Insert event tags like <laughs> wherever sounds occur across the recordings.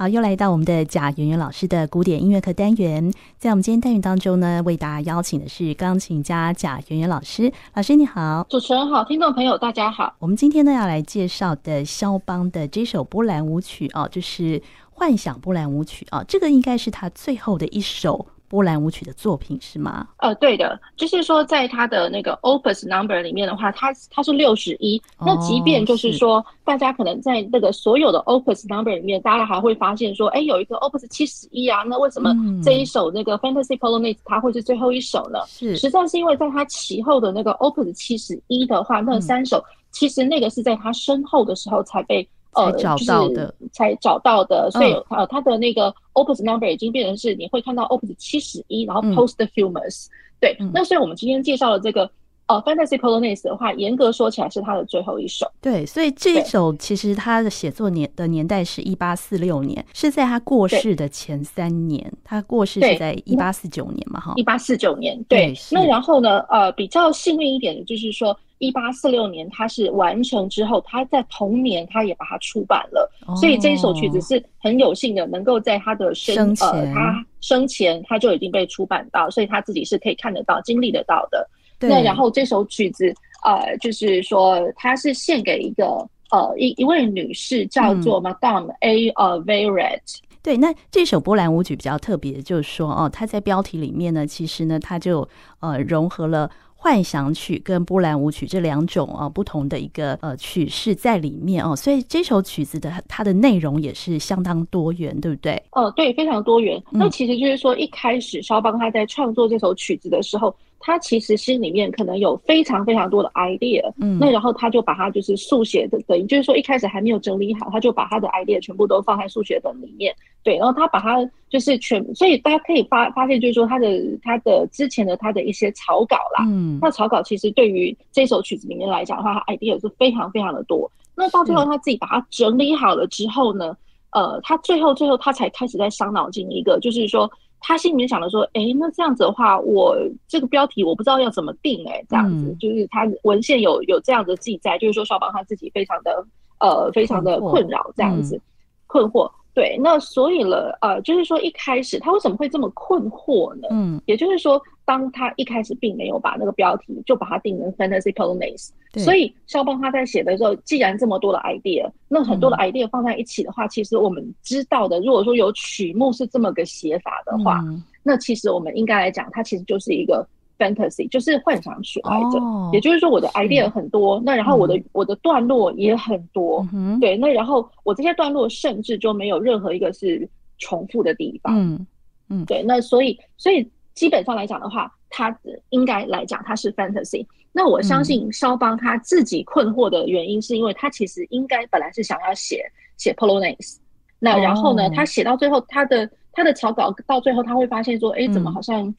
好，又来到我们的贾圆圆老师的古典音乐课单元。在我们今天单元当中呢，为大家邀请的是钢琴家贾圆圆老师。老师你好，主持人好，听众朋友大家好。我们今天呢要来介绍的肖邦的这首波兰舞曲哦，就是幻想波兰舞曲啊，这个应该是他最后的一首。波兰舞曲的作品是吗？呃，对的，就是说，在他的那个 Opus Number 里面的话，它它是六十一。那即便就是说，大家可能在那个所有的 Opus Number 里面，大家还会发现说，哎，有一个 Opus 七十一啊，那为什么这一首那个 Fantasy Polonaise 它会是最后一首呢？是，实在是因为在他其后的那个 Opus 七十一的话，那三首其实那个是在他身后的时候才被。呃，找到的。才找到的，所以呃，它的那个 opus number 已经变成是你会看到 opus 七十一，然后 posthumous，对，那所以我们今天介绍的这个呃 Fantasy Polonaise 的话，严格说起来是他的最后一首。对，所以这一首其实他的写作年的年代是一八四六年，是在他过世的前三年，他过世是在一八四九年嘛，哈，一八四九年。对，那然后呢，呃，比较幸运一点的就是说。一八四六年，他是完成之后，他在同年他也把它出版了，哦、所以这一首曲子是很有幸的，能够在他的生，呃他生前他就已经被出版到，所以他自己是可以看得到、经历得到的。对那然后这首曲子，呃，就是说它是献给一个呃一一位女士，叫做 Madame A. 呃 Veyrette。对，那这首波兰舞曲比较特别，就是说哦，它在标题里面呢，其实呢，它就呃融合了。幻想曲跟波兰舞曲这两种啊不同的一个呃曲式在里面哦，所以这首曲子的它的内容也是相当多元，对不对？哦，对，非常多元。那其实就是说，一开始肖邦他在创作这首曲子的时候。他其实心里面可能有非常非常多的 idea，嗯，那然后他就把它就是速写的，等于就是说一开始还没有整理好，他就把他的 idea 全部都放在速写本里面，对，然后他把它就是全，所以大家可以发发现就是说他的他的之前的他的一些草稿啦，嗯，那草稿其实对于这首曲子里面来讲的话，他 idea 是非常非常的多，那到最后他自己把它整理好了之后呢，呃，他最后最后他才开始在伤脑筋一个，就是说。他心里面想的说：“哎，那这样子的话，我这个标题我不知道要怎么定。哎，这样子就是他文献有有这样的记载，就是说邵邦他自己非常的呃非常的困扰，这样子困惑。对，那所以了，呃，就是说一开始他为什么会这么困惑呢？嗯，也就是说。”当他一开始并没有把那个标题就把它定成 Fantasy Polonaise，对所以肖邦他在写的时候，既然这么多的 idea，那很多的 idea 放在一起的话，嗯、其实我们知道的，如果说有曲目是这么个写法的话，嗯、那其实我们应该来讲，它其实就是一个 fantasy，就是幻想曲来着。哦、也就是说，我的 idea 很多，那然后我的、嗯、我的段落也很多，嗯、对，那然后我这些段落甚至就没有任何一个是重复的地方。嗯。嗯，对，那所以所以。基本上来讲的话，他应该来讲它是 fantasy。那我相信肖邦他自己困惑的原因，是因为他其实应该本来是想要写写 Polonaise。那然后呢，他写到最后，他的他的草稿到最后他会发现说，哎，怎么好像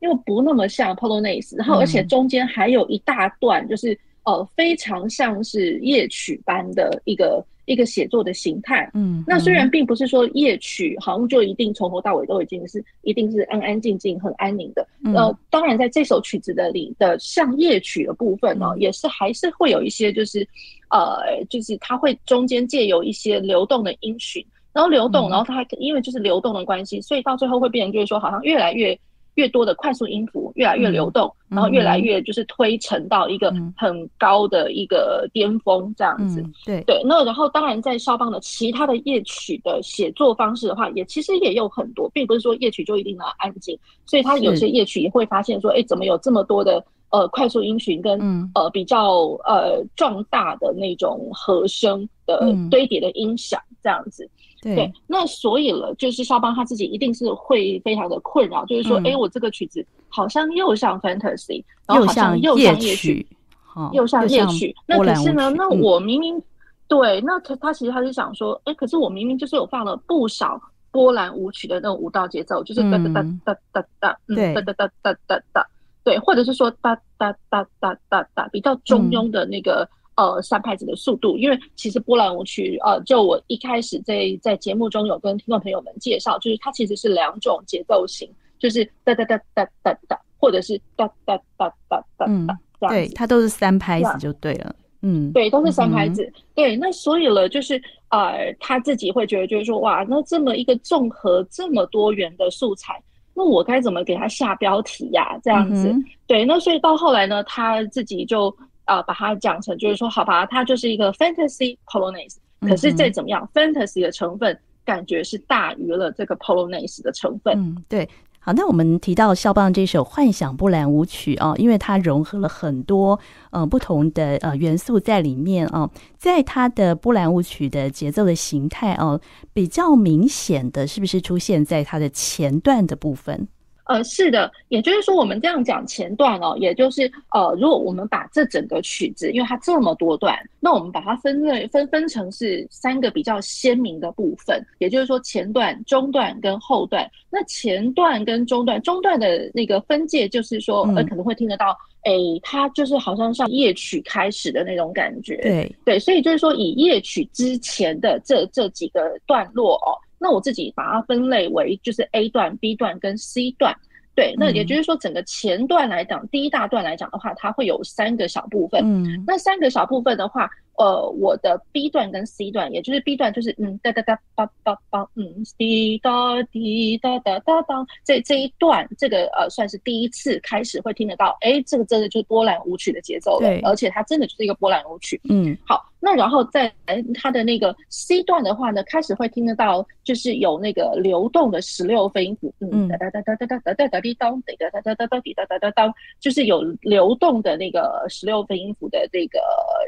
又不那么像 Polonaise？然后而且中间还有一大段，就是呃非常像是夜曲般的一个。一个写作的形态，嗯，那虽然并不是说夜曲好像就一定从头到尾都已经是一定是安安静静很安宁的，嗯、呃，当然在这首曲子的里的像夜曲的部分呢，嗯、也是还是会有一些就是，呃，就是它会中间借由一些流动的音讯，然后流动，然后它因为就是流动的关系，所以到最后会变成就是说好像越来越。越多的快速音符越来越流动，嗯、然后越来越就是推陈到一个很高的一个巅峰这样子。嗯、对。对，那然后当然在肖邦的其他的夜曲的写作方式的话，也其实也有很多，并不是说夜曲就一定要安静，所以他有些夜曲也会发现说，哎，怎么有这么多的呃快速音群跟、嗯、呃比较呃壮大的那种和声的堆叠的音响这样子。对，对，那所以了，就是肖邦他自己一定是会非常的困扰，就是说，哎、嗯，我这个曲子好像又像 fantasy，然后好像又像夜曲，又像夜曲。那可是呢，那我明明、嗯、对，那他他其实他是想说，哎，可是我明明就是有放了不少波兰舞曲的那种舞蹈节奏，就是哒哒哒哒哒哒，对，哒哒哒哒哒哒，对，或者是说哒哒哒哒哒哒，比较中庸的那个。嗯呃，三拍子的速度，因为其实波兰舞曲，呃，就我一开始在在节目中有跟听众朋友们介绍，就是它其实是两种节奏型，就是哒哒哒哒哒哒，或者是哒哒哒哒哒哒，嗯，对，它都是三拍子就对了。嗯，对，都是三拍子。嗯、对，那所以了，就是呃，他自己会觉得，就是说，哇，那这么一个综合这么多元的素材，那我该怎么给他下标题呀、啊？这样子，嗯、对，那所以到后来呢，他自己就啊、呃，把它讲成就是说，好吧，它就是一个 fantasy polonaise，可是再怎么样、嗯、，fantasy 的成分感觉是大于了这个 polonaise 的成分。嗯，对。好，那我们提到肖邦这首《幻想波兰舞曲》啊，因为它融合了很多呃不同的呃元素在里面啊，在它的波兰舞曲的节奏的形态啊，比较明显的是不是出现在它的前段的部分？呃，是的，也就是说，我们这样讲前段哦，也就是呃，如果我们把这整个曲子，因为它这么多段，那我们把它分类分分成是三个比较鲜明的部分，也就是说前段、中段跟后段。那前段跟中段，中段的那个分界，就是说，呃，可能会听得到，哎、嗯欸，它就是好像像夜曲开始的那种感觉。对对，所以就是说，以夜曲之前的这这几个段落哦。那我自己把它分类为就是 A 段、B 段跟 C 段，对，那也就是说整个前段来讲，第一大段来讲的话，它会有三个小部分，嗯，那三个小部分的话。呃，我的 B 段跟 C 段，也就是 B 段就是嗯哒哒哒叭叭叭，嗯滴答滴答哒哒哒，这这一段这个呃算是第一次开始会听得到，哎，这个真的就是波兰舞曲的节奏了，对，而且它真的就是一个波兰舞曲。嗯，好，那然后在它的那个 C 段的话呢，开始会听得到就是有那个流动的十六分音符，嗯哒哒哒哒哒哒哒哒哒滴当，哒哒哒哒哒哒滴哒哒哒当，就是有流动的那个十六分音符的这个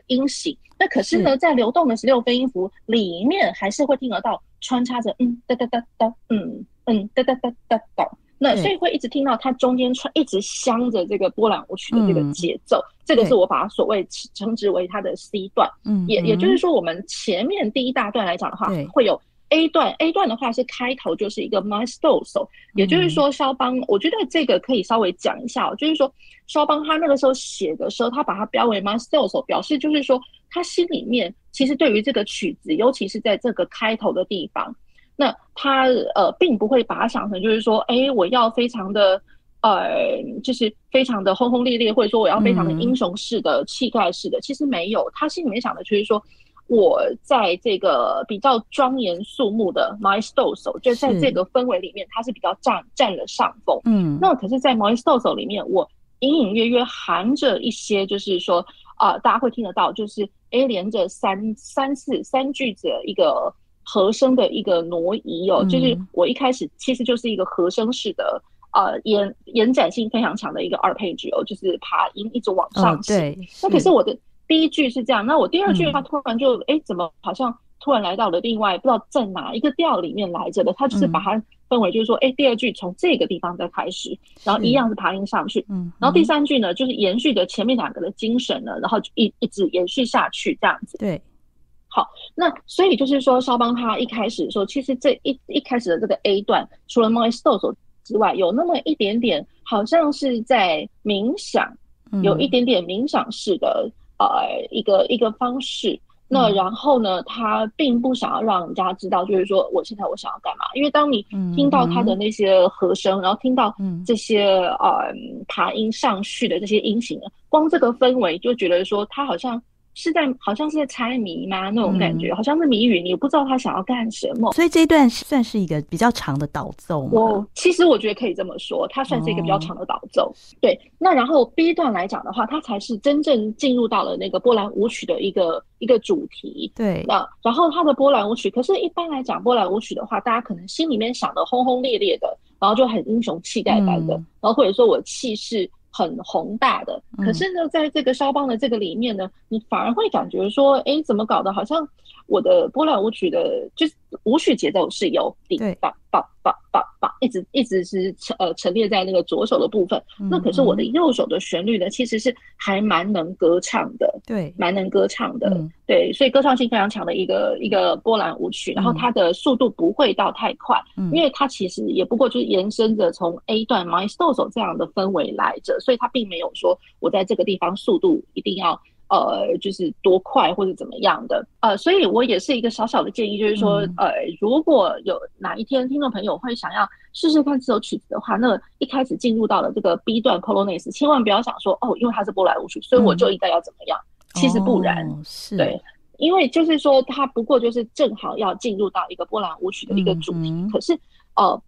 音型。那可是呢，在流动的十六分音符里面，还是会听得到穿插着嗯哒哒哒哒，嗯嗯哒哒哒哒哒。那所以会一直听到它中间穿一直镶着这个波兰舞曲的这个节奏，这个是我把它所谓称之为它的 C 段。嗯，也也就是说，我们前面第一大段来讲的话，会有。A 段，A 段的话是开头就是一个 maestoso，也就是说肖邦，我觉得这个可以稍微讲一下哦，就是说肖邦他那个时候写的时候，他把它标为 maestoso，表示就是说他心里面其实对于这个曲子，尤其是在这个开头的地方，那他呃并不会把它想成就是说，哎，我要非常的呃，就是非常的轰轰烈烈，或者说我要非常的英雄式的气概式的，其实没有，他心里面想的就是说。我在这个比较庄严肃穆的 maestoso，就在这个氛围里面，他是比较占占了上风。嗯，那可是，在 maestoso 里面，我隐隐约约含着一些，就是说啊、呃，大家会听得到，就是 A 连着三三四三句子的一个和声的一个挪移哦，就是我一开始其实就是一个和声式的呃延延展性非常强的一个 arpeggio，就是爬音一直往上行。对，那可是我的。第一句是这样，那我第二句它突然就哎、嗯，怎么好像突然来到了另外不知道在哪一个调里面来着的？它就是把它分为，就是说，哎、嗯，第二句从这个地方再开始，然后一样是爬音上去，嗯，然后第三句呢，就是延续着前面两个的精神呢，然后就一一直延续下去这样子。对，好，那所以就是说，肖邦他一开始的时候，其实这一一开始的这个 A 段，除了 Moistoso 之外，有那么一点点，好像是在冥想，有一点点冥想式的。呃，一个一个方式，那然后呢，他并不想要让人家知道，就是说我现在我想要干嘛，因为当你听到他的那些和声，然后听到这些呃爬音上去的这些音型，光这个氛围就觉得说他好像。是在好像是在猜谜吗？那种感觉、嗯、好像是谜语，你不知道他想要干什么。所以这一段算是一个比较长的导奏吗？我其实我觉得可以这么说，它算是一个比较长的导奏。哦、对，那然后 B 段来讲的话，它才是真正进入到了那个波兰舞曲的一个一个主题。对，那然后它的波兰舞曲，可是一般来讲波兰舞曲的话，大家可能心里面想的轰轰烈烈的，然后就很英雄气概般的，嗯、然后或者说我气势。很宏大的，可是呢，在这个肖邦的这个里面呢，你反而会感觉说，哎，怎么搞的？好像我的波兰舞曲的，就是舞曲节奏是有滴答答答答答，一直一直是呃陈列在那个左手的部分。那可是我的右手的旋律呢，其实是还蛮能歌唱的，对，蛮能歌唱的，对，所以歌唱性非常强的一个一个波兰舞曲。然后它的速度不会到太快，因为它其实也不过就是延伸着从 A 段 maestoso 这样的氛围来着。所以它并没有说我在这个地方速度一定要呃，就是多快或者怎么样的呃，所以我也是一个小小的建议，就是说呃，如果有哪一天听众朋友会想要试试看这首曲子的话，那一开始进入到了这个 B 段 Polonaise，千万不要想说哦，因为它是波兰舞曲，所以我就应该要怎么样。其实不然，哦、是对，因为就是说它不过就是正好要进入到一个波兰舞曲的一个主题，嗯、可是呃，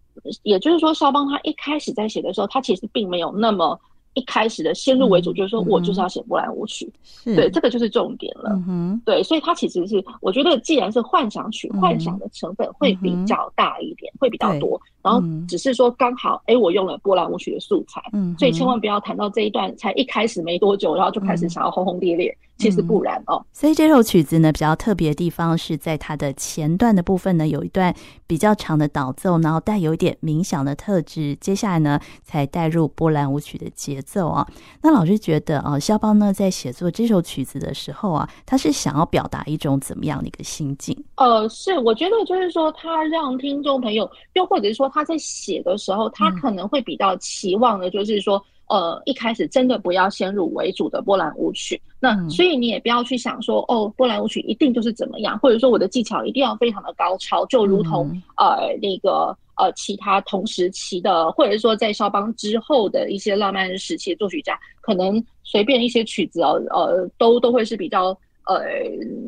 也就是说肖邦他一开始在写的时候，他其实并没有那么。一开始的先入为主，嗯、就是说我就是要写波兰舞曲，嗯、对，这个就是重点了。嗯、对，所以它其实是，我觉得既然是幻想曲，嗯、幻想的成分会比较大一点，嗯、会比较多。然后只是说刚好，哎、嗯，我用了波兰舞曲的素材，嗯，所以千万不要谈到这一段才一开始没多久，然后就开始想要轰轰烈烈。嗯其实不然哦，所以这首曲子呢，比较特别的地方是在它的前段的部分呢，有一段比较长的导奏，然后带有一点冥想的特质。接下来呢，才带入波兰舞曲的节奏啊。那老师觉得啊，肖邦呢在写作这首曲子的时候啊，他是想要表达一种怎么样的一个心境？呃，是我觉得就是说，他让听众朋友，又或者是说他在写的时候，他可能会比较期望的，就是说。嗯呃，一开始真的不要先入为主的波兰舞曲，那所以你也不要去想说，哦，波兰舞曲一定就是怎么样，或者说我的技巧一定要非常的高超，就如同呃那个呃其他同时期的，或者说在肖邦之后的一些浪漫时期的作曲家，可能随便一些曲子哦，呃，都都会是比较。呃，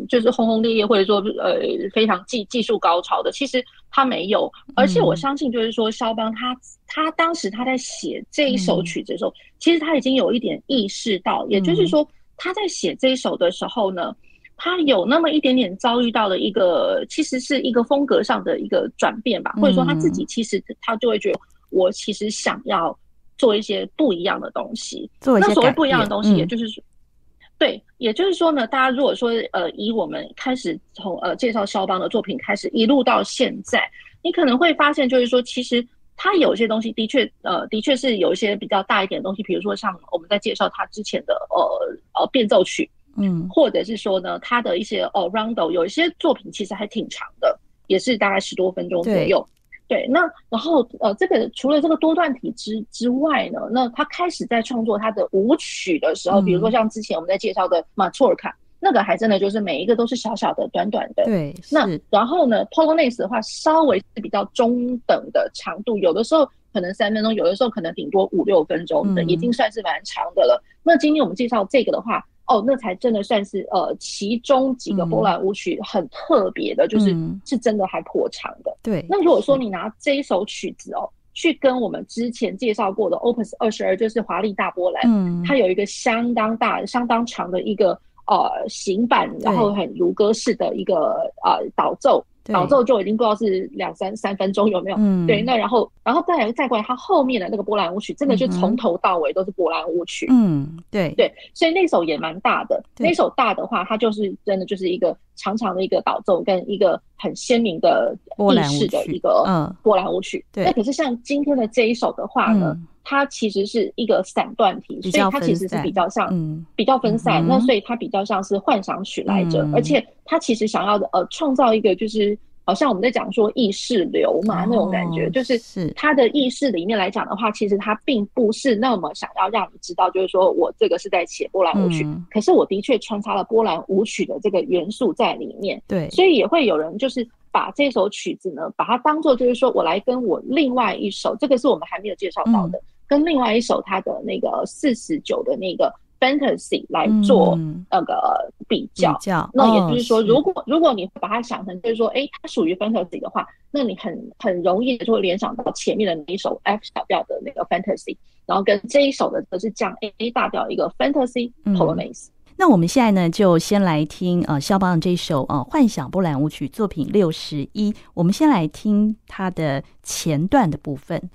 就是轰轰烈烈，或者说呃非常技技术高超的，其实他没有。而且我相信，就是说肖邦他他当时他在写这一首曲子的时候，嗯、其实他已经有一点意识到，也就是说他在写这一首的时候呢，他有那么一点点遭遇到了一个，其实是一个风格上的一个转变吧，或者说他自己其实他就会觉得，我其实想要做一些不一样的东西。做一些那所谓不一样的东西，也就是说。嗯对，也就是说呢，大家如果说呃，以我们开始从呃介绍肖邦的作品开始，一路到现在，你可能会发现，就是说，其实他有些东西的确呃，的确是有一些比较大一点的东西，比如说像我们在介绍他之前的呃呃变奏曲，嗯，或者是说呢，他的一些哦 rondo 有一些作品其实还挺长的，也是大概十多分钟左右。对，那然后呃，这个除了这个多段体之之外呢，那他开始在创作他的舞曲的时候，嗯、比如说像之前我们在介绍的马祖尔卡，那个还真的就是每一个都是小小的、短短的。对，那然后呢，Polonaise 的话稍微是比较中等的长度，有的时候可能三分钟，有的时候可能顶多五六分钟的，嗯、已经算是蛮长的了。那今天我们介绍这个的话。哦，那才真的算是呃，其中几个波兰舞曲很特别的，嗯、就是是真的还颇长的。对，那如果说你拿这一首曲子哦，去跟我们之前介绍过的 Opus 二十二，就是华丽大波兰，嗯，它有一个相当大、相当长的一个呃行板，然后很如歌式的一个呃导奏。导奏就已经不知道是两三三分钟有没有？嗯，对，那然后，然后再来再过来，它后面的那个波兰舞曲，真的就从头到尾都是波兰舞曲。嗯，对对，所以那首也蛮大的。那首大的话，它就是真的就是一个长长的一个导奏跟一个很鲜明的意式的一个嗯波兰舞曲。对，那可是像今天的这一首的话呢，它其实是一个散段体，所以它其实是比较像比较分散。那所以它比较像是幻想曲来着，而且。它其实想要的，呃，创造一个就是，好像我们在讲说意识流嘛，那种感觉，就是。他的意识里面来讲的话，其实他并不是那么想要让你知道，就是说我这个是在写波兰舞曲，可是我的确穿插了波兰舞曲的这个元素在里面，对，所以也会有人就是把这首曲子呢，把它当做就是说我来跟我另外一首，这个是我们还没有介绍到的，跟另外一首他的那个四十九的那个。Fantasy 来做那个比较，嗯、比较那也就是说，如果、哦、如果你把它想成就是说，哎，它属于 Fantasy 的话，那你很很容易就会联想到前面的那一首 F 小调的那个 Fantasy，然后跟这一首的则是降 A 大调一个 Fantasy Polonaise。那我们现在呢，就先来听呃肖邦的这首呃幻想波兰舞曲作品六十一，我们先来听它的前段的部分。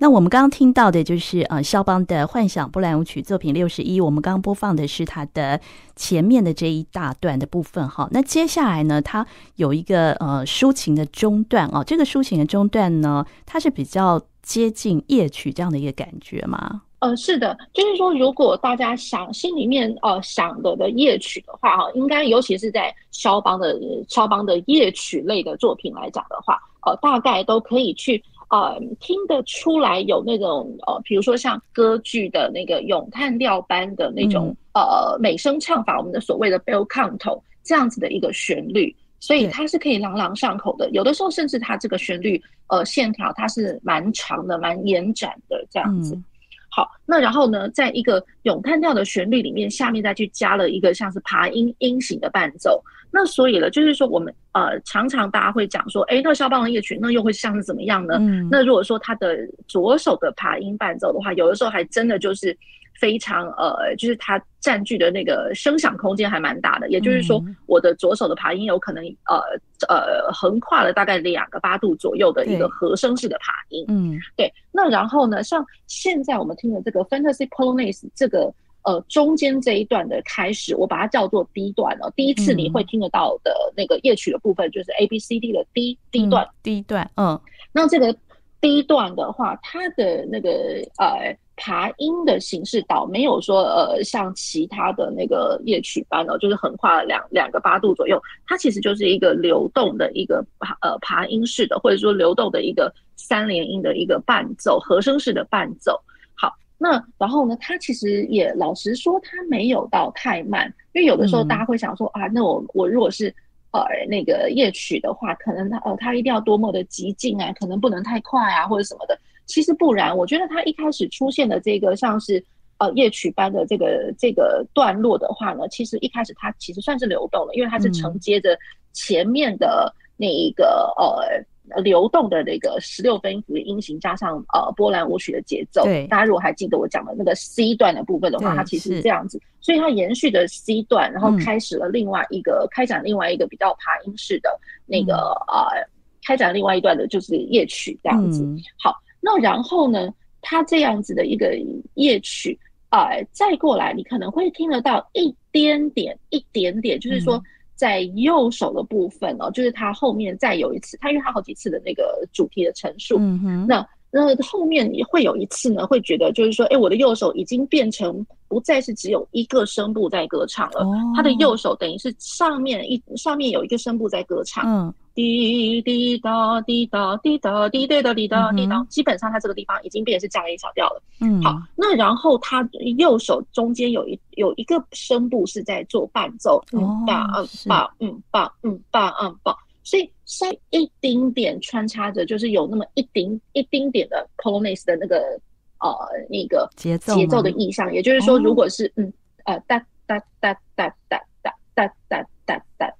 那我们刚刚听到的就是呃，肖邦的幻想波兰舞曲作品六十一。我们刚刚播放的是它的前面的这一大段的部分哈。那接下来呢，它有一个呃抒情的中段哦。这个抒情的中段呢，它是比较接近夜曲这样的一个感觉吗？呃，是的，就是说，如果大家想心里面呃想的的夜曲的话哈，应该尤其是在肖邦的肖邦的夜曲类的作品来讲的话，呃，大概都可以去。呃，听得出来有那种呃，比如说像歌剧的那个咏叹调般的那种、嗯、呃美声唱法，我们的所谓的 bel canto 这样子的一个旋律，所以它是可以朗朗上口的。有的时候甚至它这个旋律呃线条它是蛮长的、蛮延展的这样子。嗯、好，那然后呢，在一个咏叹调的旋律里面，下面再去加了一个像是爬音音型的伴奏。那所以呢，就是说我们呃常常大家会讲说，哎，那肖邦的夜曲那又会像是怎么样呢？嗯，那如果说他的左手的爬音伴奏的话，有的时候还真的就是非常呃，就是它占据的那个声响空间还蛮大的。也就是说，我的左手的爬音有可能呃呃横跨了大概两个八度左右的一个和声式的爬音。嗯，对。那然后呢，像现在我们听的这个 Fantasy Polonaise 这个。呃，中间这一段的开始，我把它叫做 D 段哦。第一次你会听得到的那个夜曲的部分，就是 A B C D 的 D D 段。D 段，嗯。那这个 D 段的话，它的那个呃爬音的形式倒没有说呃像其他的那个夜曲般哦，就是横跨了两两个八度左右。它其实就是一个流动的一个爬呃爬音式的，或者说流动的一个三连音的一个伴奏，和声式的伴奏。好那然后呢，它其实也老实说，它没有到太慢，因为有的时候大家会想说、啊，那我我如果是呃那个夜曲的话，可能它呃它一定要多么的激进啊，可能不能太快啊，或者什么的。其实不然，我觉得它一开始出现的这个像是呃夜曲般的这个这个段落的话呢，其实一开始它其实算是流动的，因为它是承接着前面的那一个、嗯、呃。流动的那个十六分音符的音型，加上呃波兰舞曲的节奏，对，大家如果还记得我讲的那个 C 段的部分的话，它其实是这样子，所以它延续的 C 段，然后开始了另外一个、嗯、开展另外一个比较爬音式的那个、嗯、呃开展另外一段的就是夜曲这样子。嗯、好，那然后呢，它这样子的一个夜曲，呃，再过来你可能会听得到一点点一点点，就是说。嗯在右手的部分哦，就是它后面再有一次，它因为它好几次的那个主题的陈述，嗯哼，那那后面也会有一次呢，会觉得就是说，哎，我的右手已经变成不再是只有一个声部在歌唱了，它的右手等于是上面一上面有一个声部在歌唱，嗯。滴滴答滴答滴答滴答滴答滴答，基本上它这个地方已经变成是降 A 小调了。嗯，好，那然后它右手中间有一有一个声部是在做伴奏，嗯吧嗯吧嗯吧嗯吧嗯吧，所以稍一丁点穿插着，就是有那么一丁一丁点的 Polonaise 的那个呃那个节奏节奏的意象，也就是说，如果是嗯呃哒哒哒哒哒哒哒哒哒哒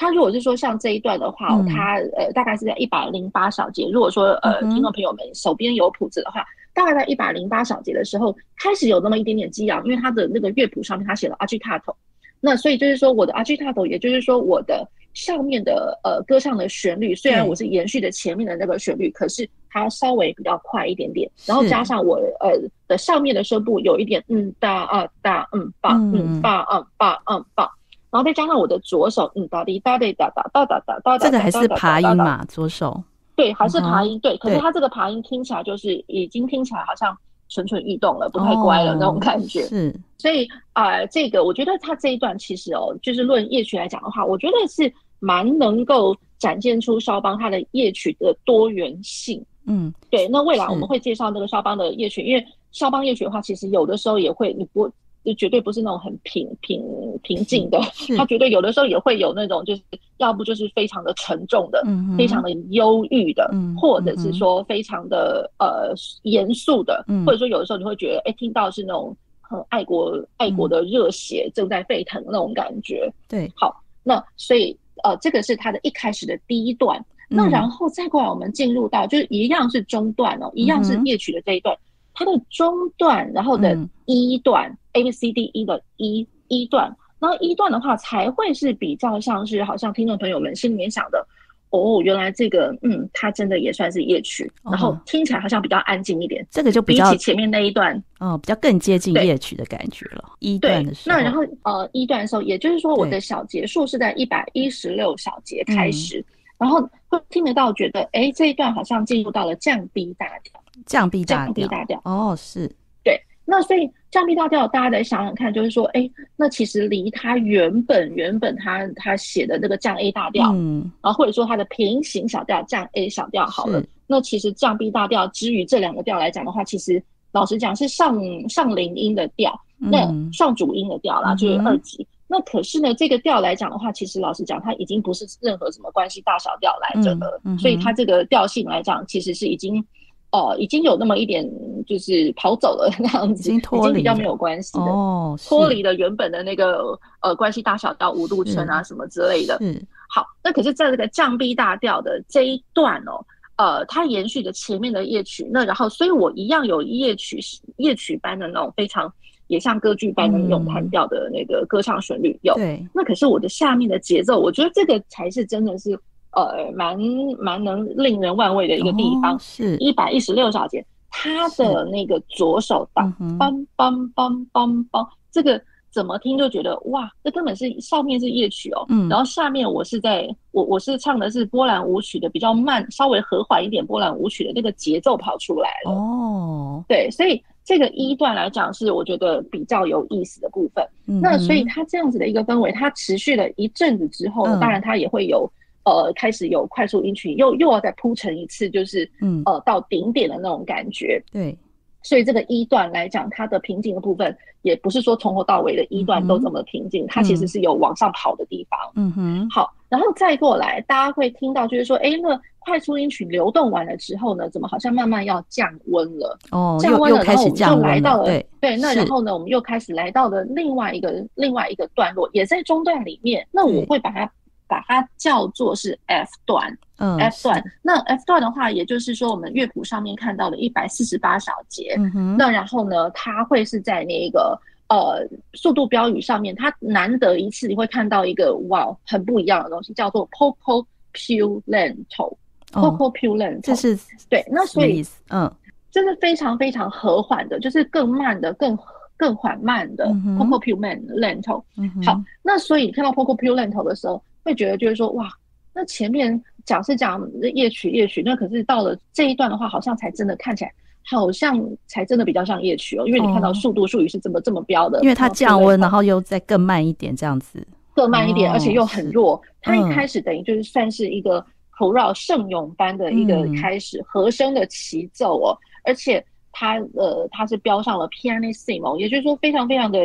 他如果是说像这一段的话，他呃大概是在一百零八小节。如果说呃听众朋友们手边有谱子的话，大概在一百零八小节的时候开始有那么一点点激昂，因为他的那个乐谱上面他写了 agitato。那所以就是说我的 agitato，也就是说我的上面的呃歌唱的旋律，虽然我是延续的前面的那个旋律，可是它稍微比较快一点点，然后加上我呃的上面的声部有一点嗯哒啊哒嗯吧嗯吧嗯吧嗯吧。然后再加上我的左手，嗯哒滴哒滴哒哒哒哒哒哒，这个还是爬音嘛？左手对，还是爬音对。可是它这个爬音听起来就是已经听起来好像蠢蠢欲动了，不太乖了那种感觉。是，所以啊，这个我觉得它这一段其实哦，就是论夜曲来讲的话，我觉得是蛮能够展现出肖邦他的夜曲的多元性。嗯，对。那未来我们会介绍那个肖邦的夜曲，因为肖邦夜曲的话，其实有的时候也会你不。就绝对不是那种很平平平静的，<laughs> 他绝对有的时候也会有那种，就是要不就是非常的沉重的，嗯、非常的忧郁的，嗯、或者是说非常的呃严肃的，嗯、或者说有的时候你会觉得，哎，听到是那种很爱国爱国的热血正在沸腾的那种感觉。对，好，那所以呃，这个是他的一开始的第一段，嗯、那然后再过来我们进入到就是一样是中段哦，一样是夜曲的这一段。嗯它的中段，然后的一段、嗯、A B C D E 的一一段，然后一段的话才会是比较像是好像听众朋友们心里面想的，哦，原来这个嗯，它真的也算是夜曲，然后听起来好像比较安静一点。这个就比起前面那一段，哦，比较更接近夜曲的感觉了。一段的时候，那然后呃，一段的时候，也就是说我的小节数是在一百一十六小节开始，嗯、然后会听得到，觉得哎，这一段好像进入到了降 B 大调，降 B 大调，降 B 大调。哦，是对。那所以降 B 大调，大家再想想看，就是说，哎，那其实离他原本原本他他写的那个降 A 大调，嗯，然后或者说他的平行小调降 A 小调好了，那其实降 B 大调之于这两个调来讲的话，其实老实讲是上上零音的调，那上主音的调啦，就是二级。嗯、那可是呢，这个调来讲的话，其实老实讲，它已经不是任何什么关系大小调来着的，嗯嗯、所以它这个调性来讲，其实是已经。哦，已经有那么一点，就是跑走了那样子，已经脱离，比较没有关系的哦，脱离了原本的那个呃关系大小到五度圈啊什么之类的。嗯，好，那可是在这个降 B 大调的这一段哦，呃，它延续着前面的夜曲，那然后所以我一样有夜曲夜曲般的那种非常也像歌剧般的那种弹调的那个歌唱旋律有。对，那可是我的下面的节奏，我觉得这个才是真的是。呃，蛮蛮能令人万味的一个地方，是一百一十六小节，他的那个左手当梆梆梆梆梆，这个怎么听就觉得哇，这根本是上面是夜曲哦，嗯，然后下面我是在我我是唱的是波兰舞曲的比较慢，稍微和缓一点波兰舞曲的那个节奏跑出来了哦，对，所以这个一段来讲是我觉得比较有意思的部分，嗯、那所以它这样子的一个氛围，它持续了一阵子之后，嗯、当然它也会有。呃，开始有快速音群，又又要再铺成一次，就是嗯，呃，到顶点的那种感觉。对，所以这个一段来讲，它的瓶颈的部分，也不是说从头到尾的一段都这么平静，嗯、它其实是有往上跑的地方。嗯哼。好，然后再过来，大家会听到就是说，哎，那快速音群流动完了之后呢，怎么好像慢慢要降温了？哦，降温了，然后我们就来到了对对，那然后呢，我们又开始来到了另外一个另外一个段落，也在中段里面。那我会把它。把它叫做是 F 段，嗯，F 段。那 F 段的话，也就是说我们乐谱上面看到的一百四十八小节。嗯。那然后呢，它会是在那个呃速度标语上面，它难得一次你会看到一个哇很不一样的东西，叫做 poco più lento，poco più lento。这是对，那所以嗯，这是非常非常和缓的，就是更慢的、更更缓慢的 poco più lento。嗯哼。好，那所以你看到 poco più lento 的时候。会觉得就是说哇，那前面讲是讲夜曲夜曲，那可是到了这一段的话，好像才真的看起来好像才真的比较像夜曲哦，因为你看到速度术语是这么这么标的，因为它降温，然后又再更慢一点这样子，更慢一点，而且又很弱。它一开始等于就是算是一个 chorale 圣咏般的一个开始和声的齐奏哦，而且它呃它是标上了 pianissimo，也就是说非常非常的。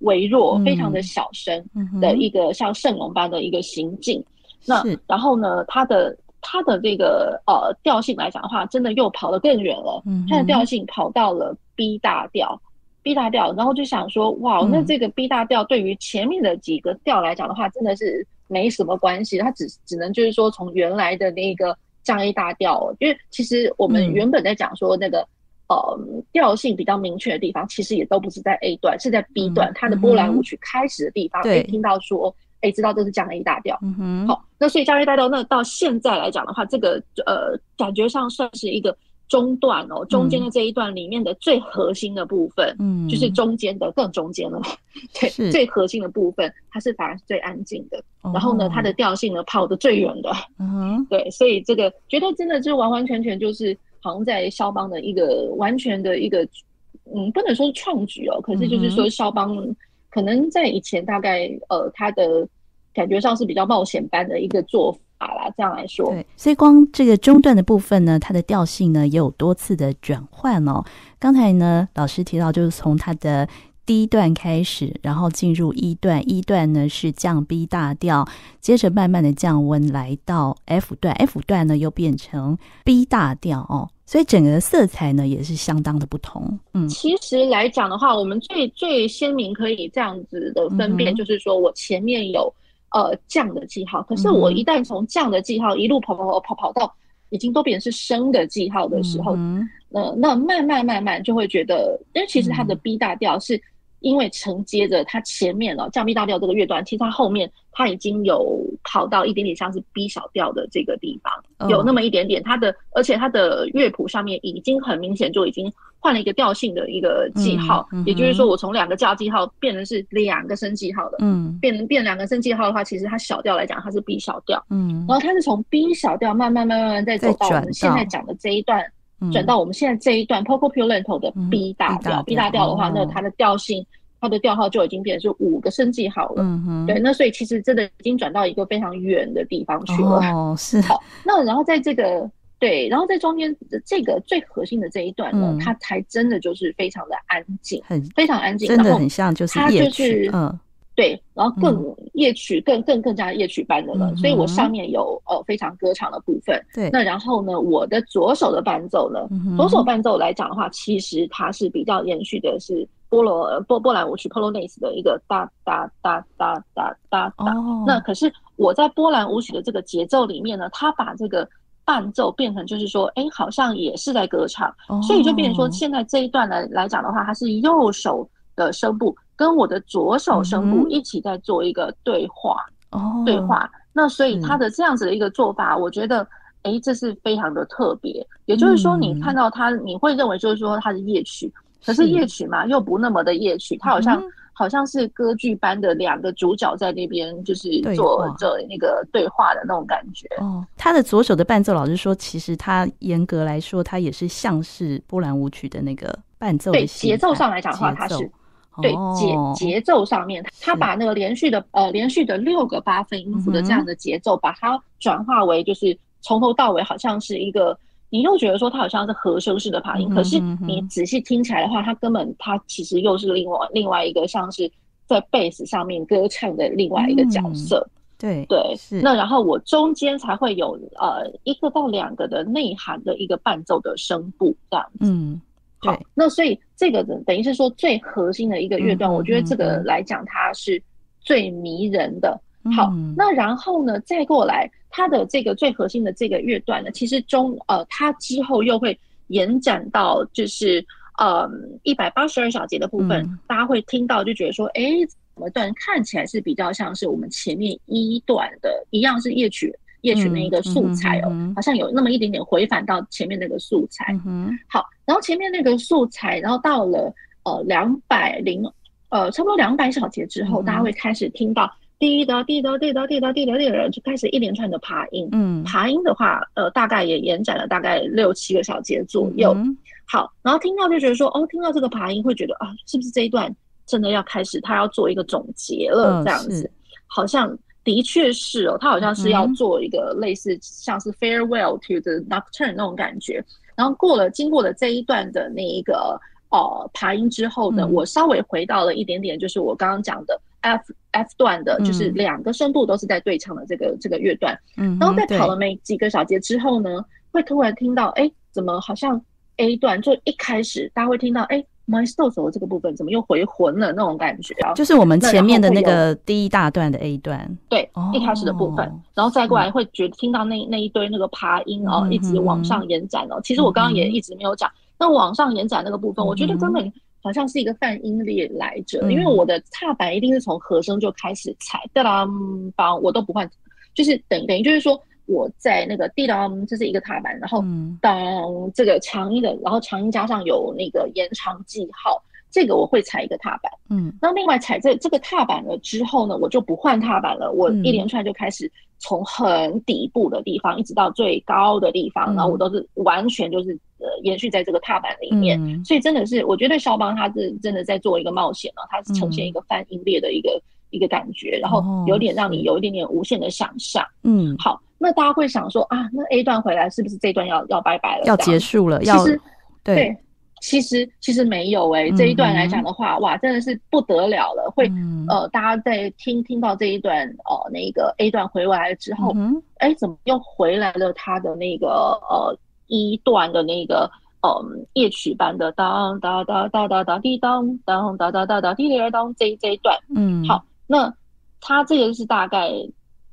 微弱、非常的小声的一个像圣咏般的一个行进，嗯、那然后呢，它的它的这个呃调性来讲的话，真的又跑得更远了。嗯、它的调性跑到了 B 大调，B 大调，然后就想说，哇，那这个 B 大调对于前面的几个调来讲的话，真的是没什么关系，它只只能就是说从原来的那个降 A 大调，因为其实我们原本在讲说那个。呃，调性比较明确的地方，其实也都不是在 A 段，是在 B 段。它的波兰舞曲开始的地方，可以听到说，哎，知道这是降 A 大调。好，那所以降 A 大调，那到现在来讲的话，这个呃，感觉上算是一个中段哦，中间的这一段里面的最核心的部分，嗯，就是中间的更中间了。对，<laughs> 最核心的部分，它是反而是最安静的。然后呢，它的调性呢，跑得最远的。嗯。<laughs> 对，所以这个觉得真的就完完全全就是。好像在肖邦的一个完全的一个，嗯，不能说是创举哦，可是就是说肖邦可能在以前大概呃，他的感觉上是比较冒险般的一个做法啦。这样来说，对，所以光这个中段的部分呢，它的调性呢也有多次的转换哦。刚才呢，老师提到就是从它的。第一段开始，然后进入一段，一段呢是降 B 大调，接着慢慢的降温，来到 F 段，F 段呢又变成 B 大调哦，所以整个色彩呢也是相当的不同。嗯，其实来讲的话，我们最最鲜明可以这样子的分辨，就是说我前面有呃降的记号，可是我一旦从降的记号一路跑跑跑跑跑到已经都变成是升的记号的时候，呃那慢慢慢慢就会觉得，因为其实它的 B 大调是。因为承接着它前面哦降 B 大调这个乐段，其实它后面它已经有跑到一点点像是 B 小调的这个地方，哦、有那么一点点。它的而且它的乐谱上面已经很明显就已经换了一个调性的一个记号，也就是说我从两个调记号变成是两个升记号的，嗯，变变两个升记号的话，其实它小调来讲它是 B 小调，嗯，然后它是从 B 小调慢慢慢慢慢再走到我们现在讲的这一段。转到我们现在这一段 lento 的 B 大调，B 大调的话，那它的调性，它的调号就已经变成是五个升记号了。嗯哼，对，那所以其实真的已经转到一个非常远的地方去了。哦，是。<laughs> 好，那然后在这个对，然后在中间这个最核心的这一段呢，它才真的就是非常的安静，很非常安静，真的很像就是夜曲。嗯。对，然后更夜曲更更更加夜曲般的了，所以我上面有呃非常歌唱的部分。对，那然后呢，我的左手的伴奏呢，左手伴奏来讲的话，其实它是比较延续的是波罗波波兰舞曲 Polonaise 的一个哒哒哒哒哒哒哒。那可是我在波兰舞曲的这个节奏里面呢，它把这个伴奏变成就是说，哎，好像也是在歌唱，所以就变成说，现在这一段来来讲的话，它是右手的声部。跟我的左手声部一起在做一个对话，哦，对话。那所以他的这样子的一个做法，我觉得，哎，这是非常的特别。也就是说，你看到他，你会认为就是说他是夜曲，可是夜曲嘛，又不那么的夜曲，他好像好像是歌剧般的两个主角在那边就是做做那个对话的那种感觉。哦，他的左手的伴奏，老师说，其实他严格来说，他也是像是波兰舞曲的那个伴奏。对，节奏上来讲的话，他是。对节节奏上面，他把那个连续的呃连续的六个八分音符的这样的节奏，把它转化为就是从头到尾好像是一个，你又觉得说它好像是和声式的爬音，可是你仔细听起来的话，它根本它其实又是另外另外一个像是在贝斯上面歌唱的另外一个角色。对对，是。那然后我中间才会有呃一个到两个的内涵的一个伴奏的声部这样子。嗯。好，那所以这个等等于是说最核心的一个乐段，我觉得这个来讲它是最迷人的。好，那然后呢，再过来它的这个最核心的这个乐段呢，其实中呃，它之后又会延展到就是呃一百八十二小节的部分，大家会听到就觉得说，哎，怎么段看起来是比较像是我们前面一段的一样是夜曲。夜曲那一个素材哦，嗯嗯、好像有那么一点点回返到前面那个素材。嗯、好，然后前面那个素材，然后到了呃两百零呃差不多两百小节之后，嗯、大家会开始听到滴答滴答滴答滴答滴答滴答，就开始一连串的爬音。嗯，爬音的话，呃，大概也延展了大概六七个小节左右。嗯、好，然后听到就觉得说，哦，听到这个爬音会觉得啊，是不是这一段真的要开始，他要做一个总结了？这样子，嗯、好像。的确是哦，他好像是要做一个类似像是 farewell to the nocturne 那种感觉。然后过了经过了这一段的那一个呃爬音之后呢，嗯、我稍微回到了一点点，就是我刚刚讲的 F F 段的，就是两个声部都是在对唱的这个、嗯、这个乐段。嗯，然后在跑了没几个小节之后呢，会突然听到，哎，怎么好像 A 段就一开始大家会听到，哎。Maestoso 这个部分怎么又回魂了那种感觉啊？就是我们前面的那个第一大段的 A 段，对，一开始的部分，然后再过来会觉得听到那那一堆那个爬音哦，一直往上延展哦。其实我刚刚也一直没有讲，那往上延展那个部分，我觉得根本好像是一个泛音列来着，因为我的踏板一定是从和声就开始踩，哒啦梆，我都不换，就是等等于就是说。我在那个滴当，这是一个踏板，然后当这个长音的，然后长音加上有那个延长记号，这个我会踩一个踏板。嗯，那另外踩这这个踏板了之后呢，我就不换踏板了，我一连串就开始从很底部的地方一直到最高的地方，然后我都是完全就是呃延续在这个踏板里面，所以真的是我觉得肖邦他是真的在做一个冒险了，他是呈现一个泛音列的一个一个感觉，然后有点让你有一点点无限的想象。嗯，好。那大家会想说啊，那 A 段回来是不是这段要要拜拜了？要结束了？其实对，对，其实其实没有哎、欸。这一段来讲的话，嗯、哇，真的是不得了了。会、嗯、呃，大家在听听到这一段哦、呃，那个 A 段回来了之后，哎、嗯欸，怎么又回来了？他的那个呃一段的那个嗯夜曲般的当当当当当当滴当当当当当当滴滴儿当这这一段，嗯，好，那他这个是大概。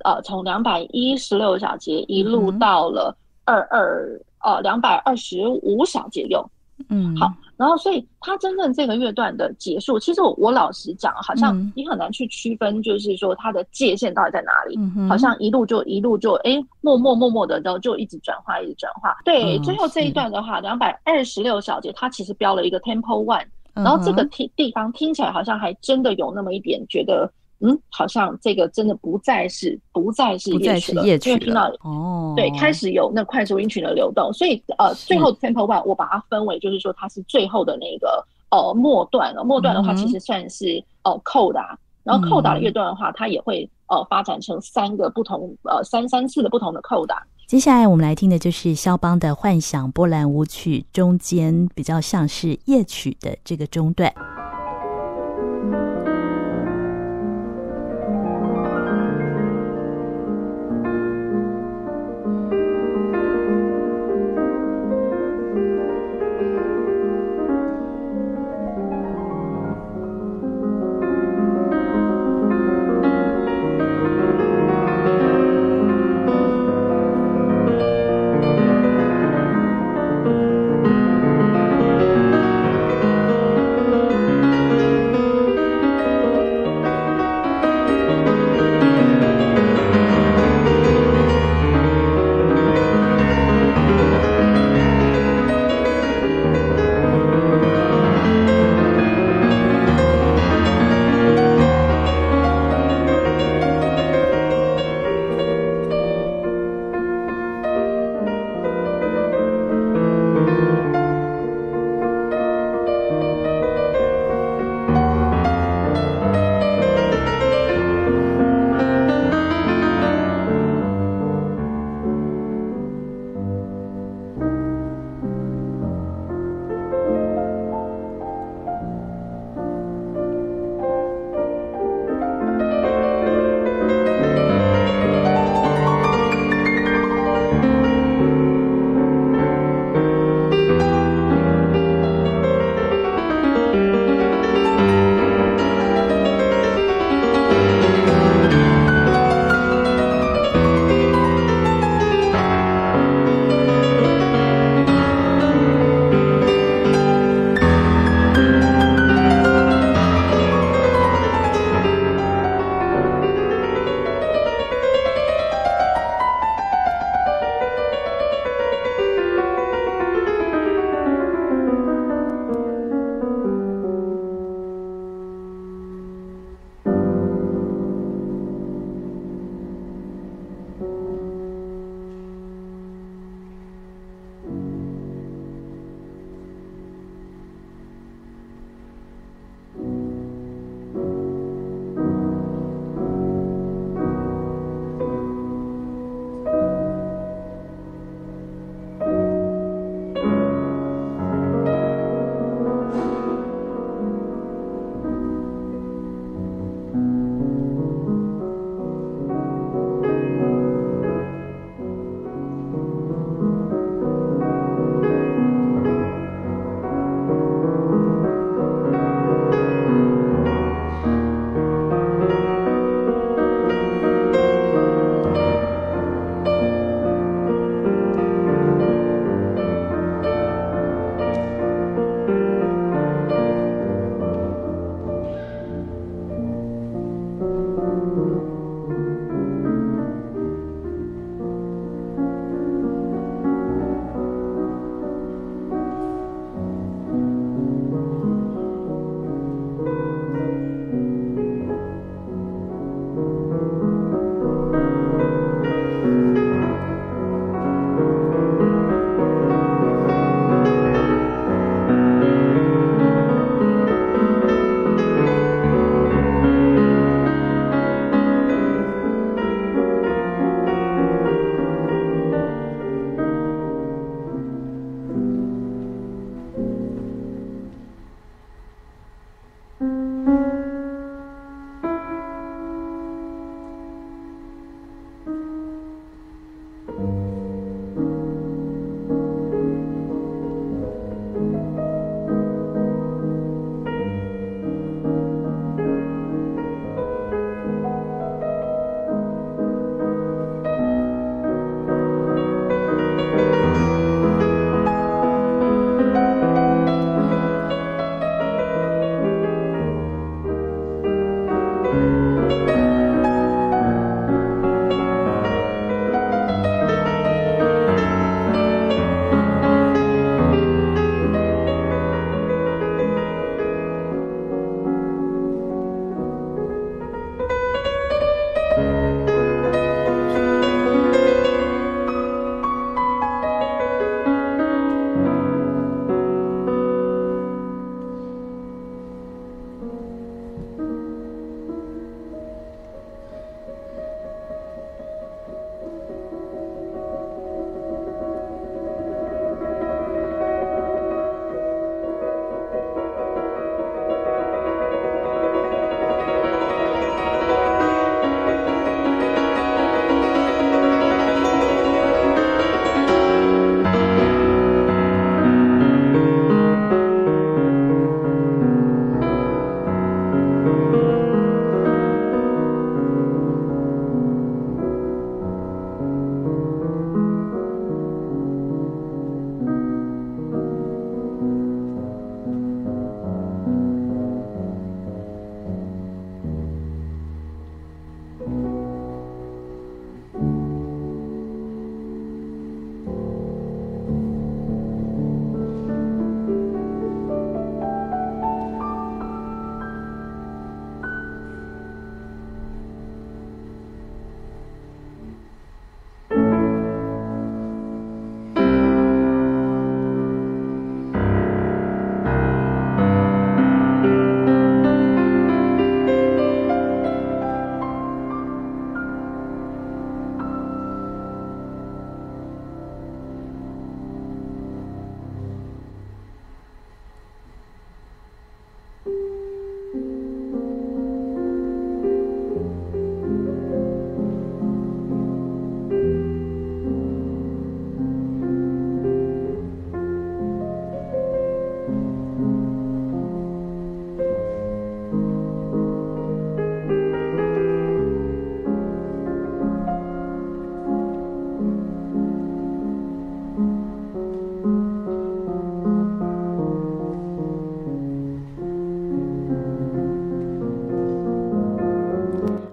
呃，从两百一十六小节一路到了二二呃两百二十五小节用，嗯，好，然后所以它真正这个乐段的结束，其实我我老实讲，好像你很难去区分，就是说它的界限到底在哪里，嗯、好像一路就一路就哎默默默默的，然后就一直转化，一直转化。对，最后这一段的话，两百二十六小节，它其实标了一个 Tempo One，然后这个听地方听起来好像还真的有那么一点觉得。嗯，好像这个真的不再是不再是夜曲了，因为听到哦，对，开始有那快速音群的流动，所以呃，最后 tempo one 我把它分为就是说它是最后的那个呃末段了，末段的话其实算是呃扣打，然后扣打的乐段的话，它也会呃发展成三个不同呃三三次的不同的扣打。接下来我们来听的就是肖邦的幻想波兰舞曲中间比较像是夜曲的这个中段。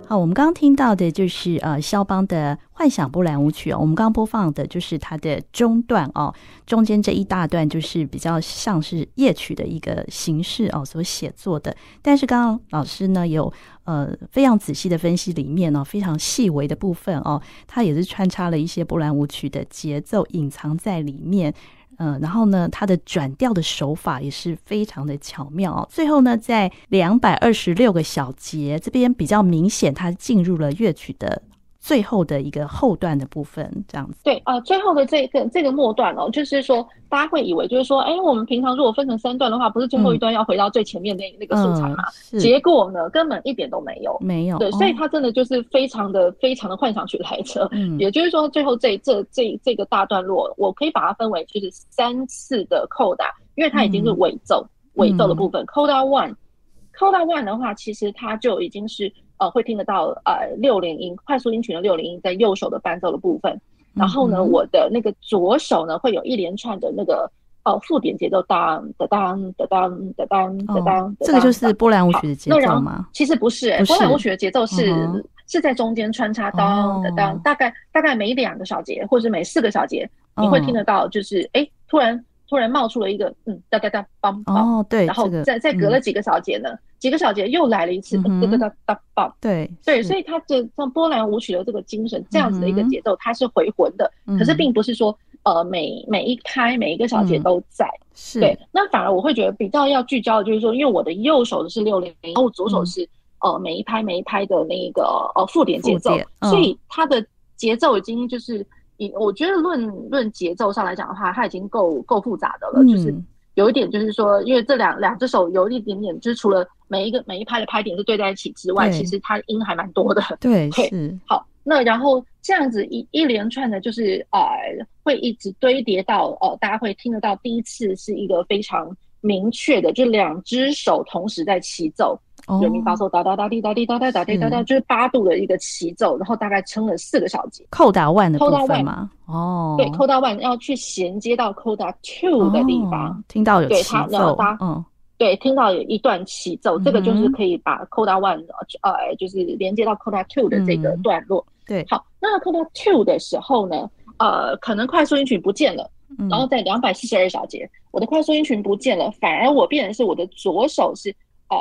好，我们刚刚听到的就是呃肖邦的幻想波兰舞曲哦。我们刚播放的就是它的中段哦，中间这一大段就是比较像是夜曲的一个形式哦所写作的。但是刚刚老师呢有呃非常仔细的分析里面呢、哦、非常细微的部分哦，它也是穿插了一些波兰舞曲的节奏隐藏在里面。嗯、然后呢，它的转调的手法也是非常的巧妙哦。最后呢，在两百二十六个小节这边比较明显，它进入了乐曲的。最后的一个后段的部分，这样子。对啊、呃，最后的这个这个末段哦，就是说大家会以为就是说，哎，我们平常如果分成三段的话，不是最后一段要回到最前面那那个素材嘛？嗯、结果呢，根本一点都没有，没有。对，所以它真的就是非常的、哦、非常的幻想曲来着。嗯，也就是说，最后这这这这个大段落，我可以把它分为就是三次的扣打，因为它已经是尾奏，嗯、尾奏的部分。Coda one，Coda one 的话，其实它就已经是。呃会听得到呃六连音快速音群的六连音在右手的伴奏的部分。然后呢我的那个左手呢会有一连串的那个呃附点节奏当的当的当的当的当这个就是波兰舞曲的节奏吗？其实不是波兰舞曲的节奏是是在中间穿插当的当大概大概每两个小节或是每四个小节你会听得到就是诶突然突然冒出了一个嗯哒哒哒邦邦然后再再隔了几个小节呢嗯几个小节又来了一次，哒哒哒哒哒，对对，所以它这像波兰舞曲的这个精神，这样子的一个节奏，它是回魂的。可是并不是说，呃，每每一拍每一个小节都在。是。对，那反而我会觉得比较要聚焦的就是说，因为我的右手的是六零零，然后我左手是呃每一拍每一拍的那个呃附点节奏，所以它的节奏已经就是以我觉得论论节奏上来讲的话，它已经够够复杂的了，就是。有一点就是说，因为这两两只手有一点点，就是除了每一个每一拍的拍点是对在一起之外，其实它音还蛮多的。<laughs> 对，是。好，那然后这样子一一连串的，就是呃，会一直堆叠到呃，大家会听得到第一次是一个非常明确的，就两只手同时在齐奏。人民发嗦哒哒哒滴哒滴哒哒哒滴哒哒，就是八度的一个齐奏，然后大概撑了四个小节。Coda one 的部分吗？哦，对，Coda one 要去衔接到 Coda two 的地方，听到有齐奏，嗯，对，听到有一段齐奏，这个就是可以把 Coda one 呃，就是连接到 Coda two 的这个段落。对，好，那 Coda two 的时候呢，呃，可能快速音群不见了，然后在两百四十二小节，我的快速音群不见了，反而我变成是我的左手是。呃，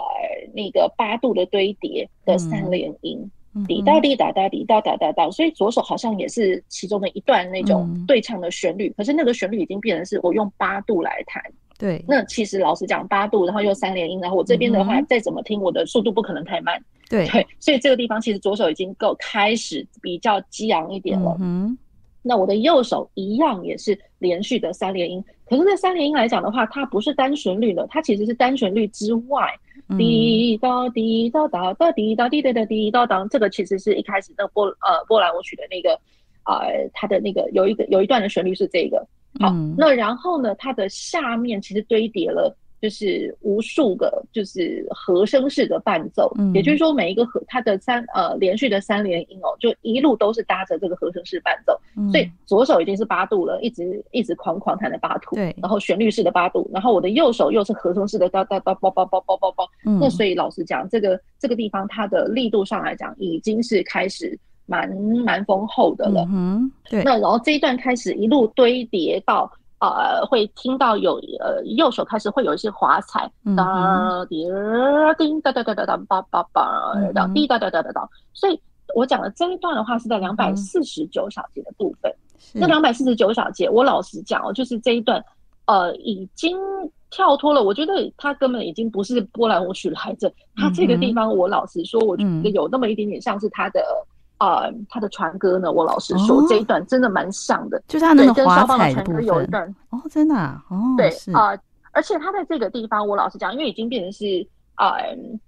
那个八度的堆叠的三连音，滴答滴答答滴答答答答，所以左手好像也是其中的一段那种对唱的旋律，可是那个旋律已经变成是我用八度来弹。对，那其实老实讲，八度，然后又三连音，然后我这边的话再怎么听，我的速度不可能太慢。对 <laughs> 对，所以这个地方其实左手已经够开始比较激昂一点了。嗯，那我的右手一样也是连续的三连音，可是这三连音来讲的话，它不是单旋律的，它其实是单旋律之外。滴答滴答答答滴答滴答答滴答答，这个其实是一开始那波呃波兰舞曲的那个呃它的那个有一个有一段的旋律是这个。好，那然后呢，它的下面其实堆叠了。就是无数个就是和声式的伴奏，嗯、也就是说每一个和它的三呃连续的三连音哦，就一路都是搭着这个和声式伴奏，嗯、所以左手已经是八度了，一直一直狂狂弹的八度，然后旋律式的八度，然后我的右手又是和声式的哒哒哒包包包包包包，那所以老实讲，这个这个地方它的力度上来讲，已经是开始。蛮蛮丰厚的了，嗯，对。那然后这一段开始一路堆叠到呃，会听到有呃右手开始会有一些滑彩，哒滴叮哒哒哒哒哒叭叭叭，然后滴哒哒哒哒哒。所以我讲的这一段的话是在两百四十九小节的部分。那两百四十九小节，我老实讲哦，就是这一段，呃，已经跳脱了。我觉得他根本已经不是波兰舞曲来着。他这个地方，我老实说，我觉得有那么一点点像是他的。啊、呃，他的船歌呢？我老实说，哦、这一段真的蛮像的，就是他那个华彩的部分有一段哦，真的啊，哦，对啊、呃，而且他在这个地方，我老实讲，因为已经变成是啊，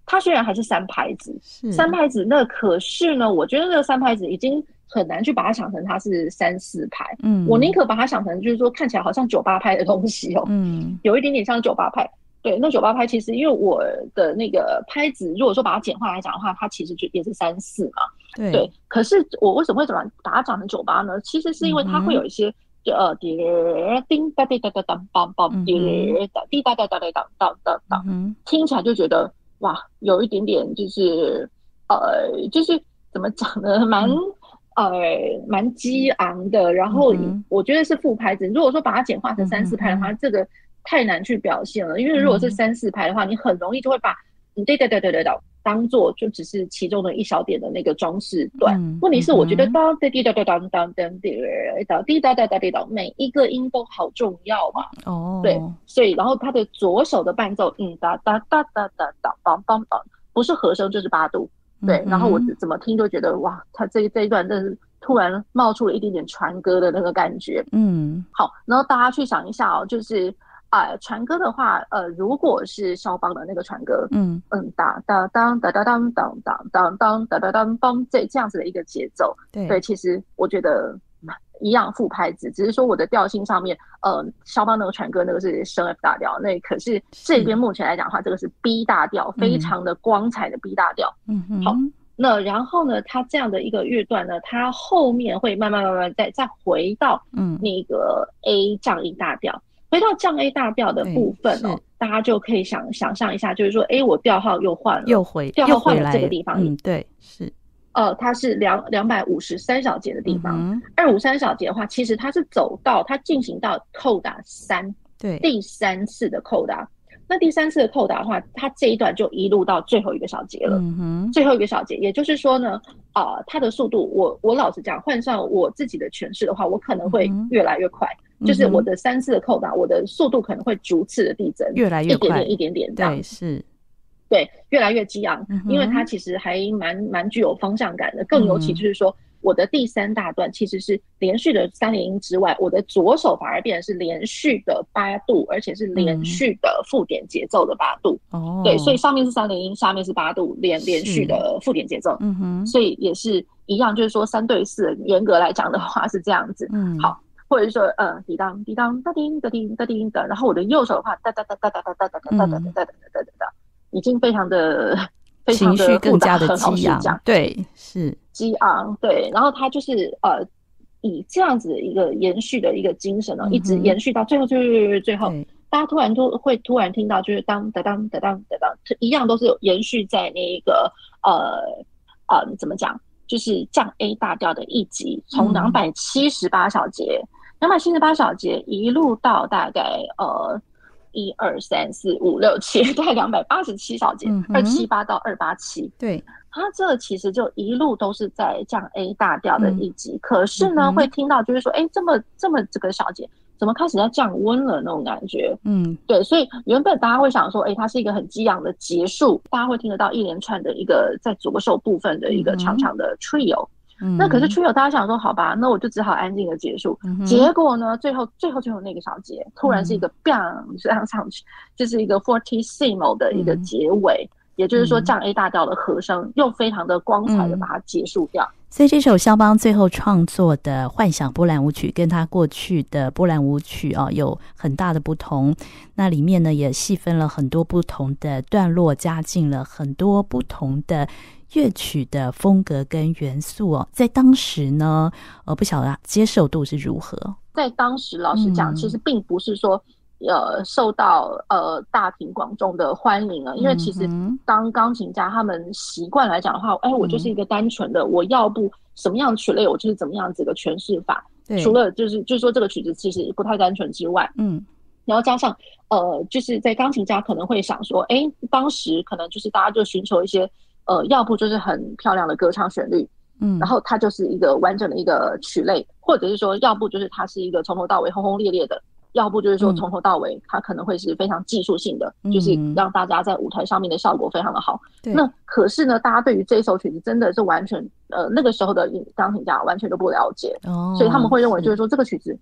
他、呃、虽然还是三拍子，是三拍子，那可是呢，我觉得这个三拍子已经很难去把它想成它是三四拍，嗯，我宁可把它想成就是说看起来好像九八拍的东西哦，嗯，有一点点像九八拍。对，那九八拍其实因为我的那个拍子，如果说把它简化来讲的话，它其实就也是三四嘛。对，对。可是我为什么会怎么把它讲成九八呢？其实是因为它会有一些，就呃，滴叮哒哒哒哒当梆梆，滴哒滴哒哒哒哒当当当当，听起来就觉得哇，有一点点就是呃，就是怎么讲呢？蛮、嗯、呃蛮激昂的。然后我觉得是副拍子。如果说把它简化成三四拍的话，嗯、这个太难去表现了。因为如果是三四拍的话，你很容易就会把对对对对对对。当做就只是其中的一小点的那个装饰段，嗯、问题是我觉得当哒滴哒哒当当当滴哒滴哒哒哒滴哒，每一个音都好重要嘛。哦，对，所以然后他的左手的伴奏，嗯哒哒哒哒哒哒梆梆梆，不是和声就是八度。对，嗯、然后我怎么听都觉得哇，他这这一段真是突然冒出了一点点传歌的那个感觉。嗯，好，然后大家去想一下哦，就是。啊，船歌的话，呃，如果是肖邦的那个船歌，嗯嗯，哒哒当哒哒当当当当当哒哒当当，这这样子的一个节奏，对对，其实我觉得一样副拍子，只是说我的调性上面，呃，肖邦那个船歌那个是升 F 大调，那可是这边目前来讲的话，这个是 B 大调，非常的光彩的 B 大调。嗯嗯，好，那然后呢，它这样的一个乐段呢，它后面会慢慢慢慢再再回到嗯那个 A 降 E 大调。回到降 A 大调的部分哦，大家就可以想想象一下，就是说，哎，我调号又换了，又回调号换了这个地方，嗯，对，是，呃，它是两两百五十三小节的地方，二五三小节的话，其实它是走到它进行到扣打三，对，第三次的扣打，那第三次的扣打的话，它这一段就一路到最后一个小节了，最后一个小节，也就是说呢，啊、呃，它的速度，我我老实讲，换上我自己的诠释的话，我可能会越来越快。就是我的三次的扣打，我的速度可能会逐次的递增，越来越快，一点点，一点点这样，对，是，对，越来越激昂，因为它其实还蛮蛮具有方向感的。更尤其就是说，我的第三大段其实是连续的三连音之外，我的左手反而变成是连续的八度，而且是连续的附点节奏的八度。哦，对，所以上面是三连音，下面是八度连连续的附点节奏。嗯哼，所以也是一样，就是说三对四，严格来讲的话是这样子。嗯，好。或者是说，呃，滴当滴当哒叮哒叮哒叮的，然后我的右手的话，哒哒哒哒哒哒哒哒哒哒哒哒哒哒哒哒哒，已经非常的非常的复杂，很好讲，对，是。激昂，对，然后他就是呃，以这样子的一个延续的一个精神呢，一直延续到最后，最后，最后，大家突然都会突然听到，就是当哒当哒当哒当，一样都是延续在那一个呃呃，怎么讲，就是降 A 大调的一级，从两百七十八小节。两百七十八小节一路到大概呃一二三四五六七，<laughs> 大概两百八十七小节，二七八到二八七。对，它这其实就一路都是在降 A 大调的一级，嗯、可是呢，嗯、会听到就是说，哎，这么这么这个小节，怎么开始要降温了那种感觉？嗯，对，所以原本大家会想说，哎，它是一个很激昂的结束，大家会听得到一连串的一个在左手部分的一个长长的 trio。那可是 trio，大家想说好吧，那我就只好安静的结束。嗯、结果呢，最后最后最后那个小节，突然是一个 bang 这样上去，就是一个 fortissimo 的一个结尾，嗯、也就是说降 A 大调的和声，嗯、又非常的光彩的把它结束掉。所以这首肖邦最后创作的《幻想波兰舞曲》跟他过去的波兰舞曲啊有很大的不同。那里面呢也细分了很多不同的段落，加进了很多不同的。乐曲的风格跟元素哦，在当时呢，呃，不晓得接受度是如何。在当时，老实讲，其实并不是说，呃，受到呃大庭广众的欢迎啊。因为其实当钢琴家他们习惯来讲的话，哎，我就是一个单纯的，我要不什么样曲类，我就是怎么样子一个诠释法。除了就是就是说这个曲子其实不太单纯之外，嗯，然后加上呃，就是在钢琴家可能会想说，哎，当时可能就是大家就寻求一些。呃，要不就是很漂亮的歌唱旋律，嗯，然后它就是一个完整的一个曲类，或者是说，要不就是它是一个从头到尾轰轰烈烈的，要不就是说从头到尾它可能会是非常技术性的，嗯、就是让大家在舞台上面的效果非常的好。嗯、那可是呢，大家对于这首曲子真的是完全，呃，那个时候的钢琴家完全都不了解，哦，所以他们会认为就是说这个曲子。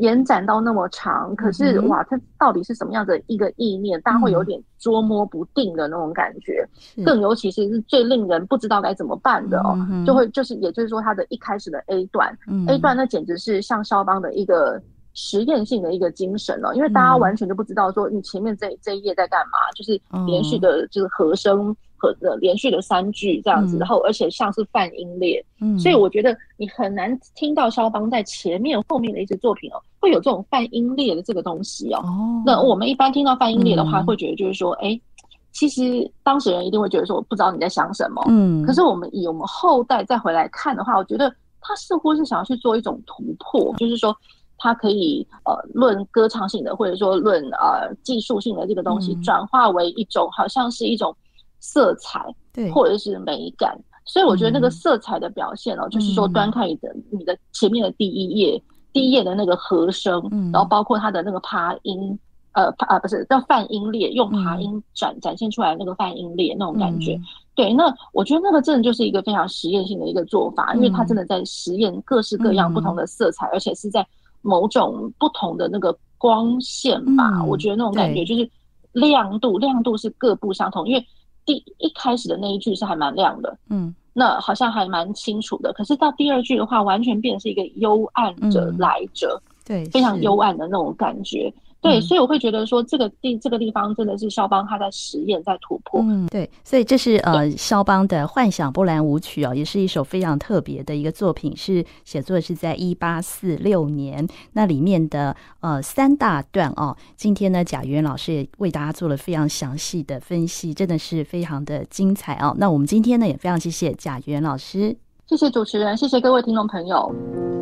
延展到那么长，可是哇，它到底是什么样的一个意念？大家会有点捉摸不定的那种感觉。更尤其是是最令人不知道该怎么办的哦，就会就是也就是说，它的一开始的 A 段，A 段那简直是像肖邦的一个实验性的一个精神了，因为大家完全就不知道说你前面这这一页在干嘛，就是连续的就是和声。和的连续的三句这样子，嗯、然后而且像是泛音列，嗯，所以我觉得你很难听到肖邦在前面后面的一些作品哦，会有这种泛音列的这个东西哦。哦，那我们一般听到泛音列的话，嗯、会觉得就是说，哎，其实当事人一定会觉得说，我不知道你在想什么。嗯，可是我们以我们后代再回来看的话，我觉得他似乎是想要去做一种突破，就是说他可以呃论歌唱性的，或者说论呃技术性的这个东西，转化为一种好像是一种色彩，对，或者是美感。所以我觉得那个色彩的表现哦，就是说端看你的你的前面的第一页，第一页的那个和声，然后包括它的那个爬音。呃，啊，不是叫泛音列，用爬音展展现出来那个泛音列那种感觉，嗯、对，那我觉得那个真的就是一个非常实验性的一个做法，嗯、因为它真的在实验各式各样不同的色彩，嗯、而且是在某种不同的那个光线吧，嗯、我觉得那种感觉就是亮度，亮度是各不相同，因为第一开始的那一句是还蛮亮的，嗯，那好像还蛮清楚的，可是到第二句的话，完全变成是一个幽暗着来着，对，非常幽暗的那种感觉。对，所以我会觉得说，这个地这个地方真的是肖邦他在实验，在突破。嗯，对，所以这是呃肖邦的幻想波兰舞曲哦，也是一首非常特别的一个作品，是写作是在一八四六年。那里面的呃三大段哦，今天呢贾元老师也为大家做了非常详细的分析，真的是非常的精彩哦。那我们今天呢也非常谢谢贾元老师，谢谢主持人，谢谢各位听众朋友。